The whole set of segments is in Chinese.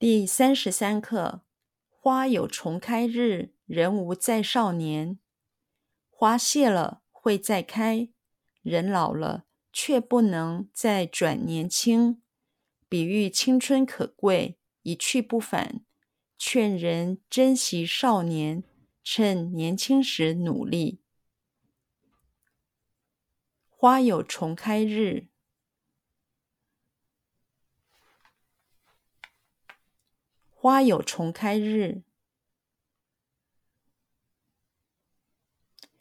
第三十三课：花有重开日，人无再少年。花谢了会再开，人老了却不能再转年轻。比喻青春可贵，一去不返。劝人珍惜少年，趁年轻时努力。花有重开日。花有重开日。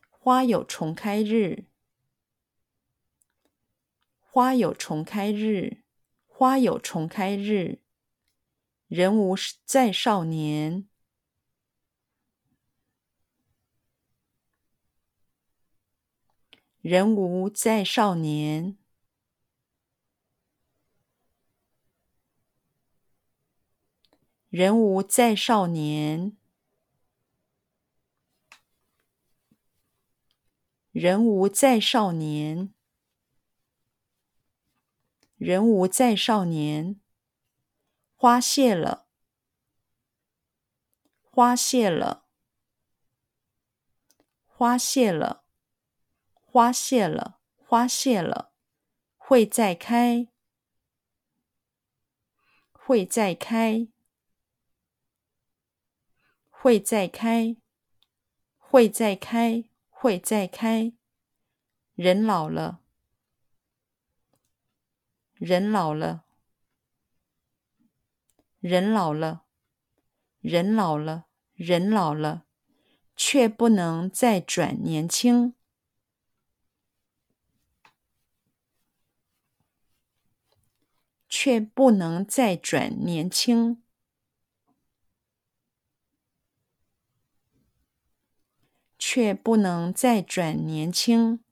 花有重开日。花有重开日。花有重开日。人无再少年。人无再少年。人无再少年，人无再少年，人无再少年。花谢了，花谢了，花谢了，花谢了，花谢了，会再开，会再开。会再开，会再开，会再开。人老了，人老了，人老了，人老了，人老了，却不能再转年轻，却不能再转年轻。却不能再转年轻，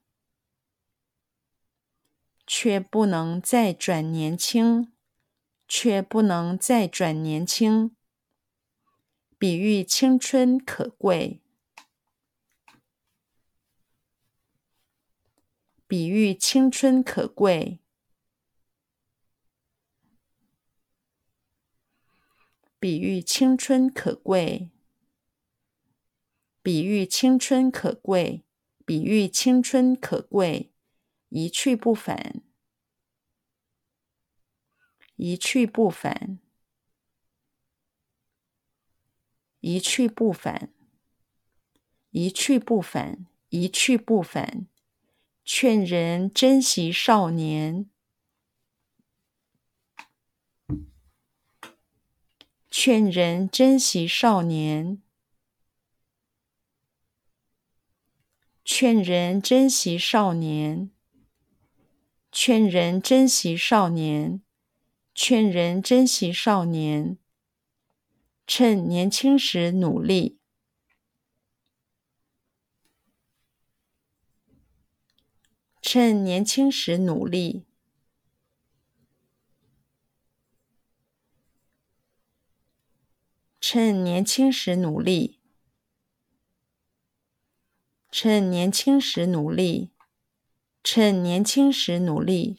却不能再转年轻，却不能再转年轻。比喻青春可贵，比喻青春可贵，比喻青春可贵。比喻青春可贵，比喻青春可贵，一去不返，一去不返，一去不返，一去不返，一去不返。劝人珍惜少年，劝人珍惜少年。劝人珍惜少年，劝人珍惜少年，劝人珍惜少年。趁年轻时努力，趁年轻时努力，趁年轻时努力。趁年轻时努力，趁年轻时努力，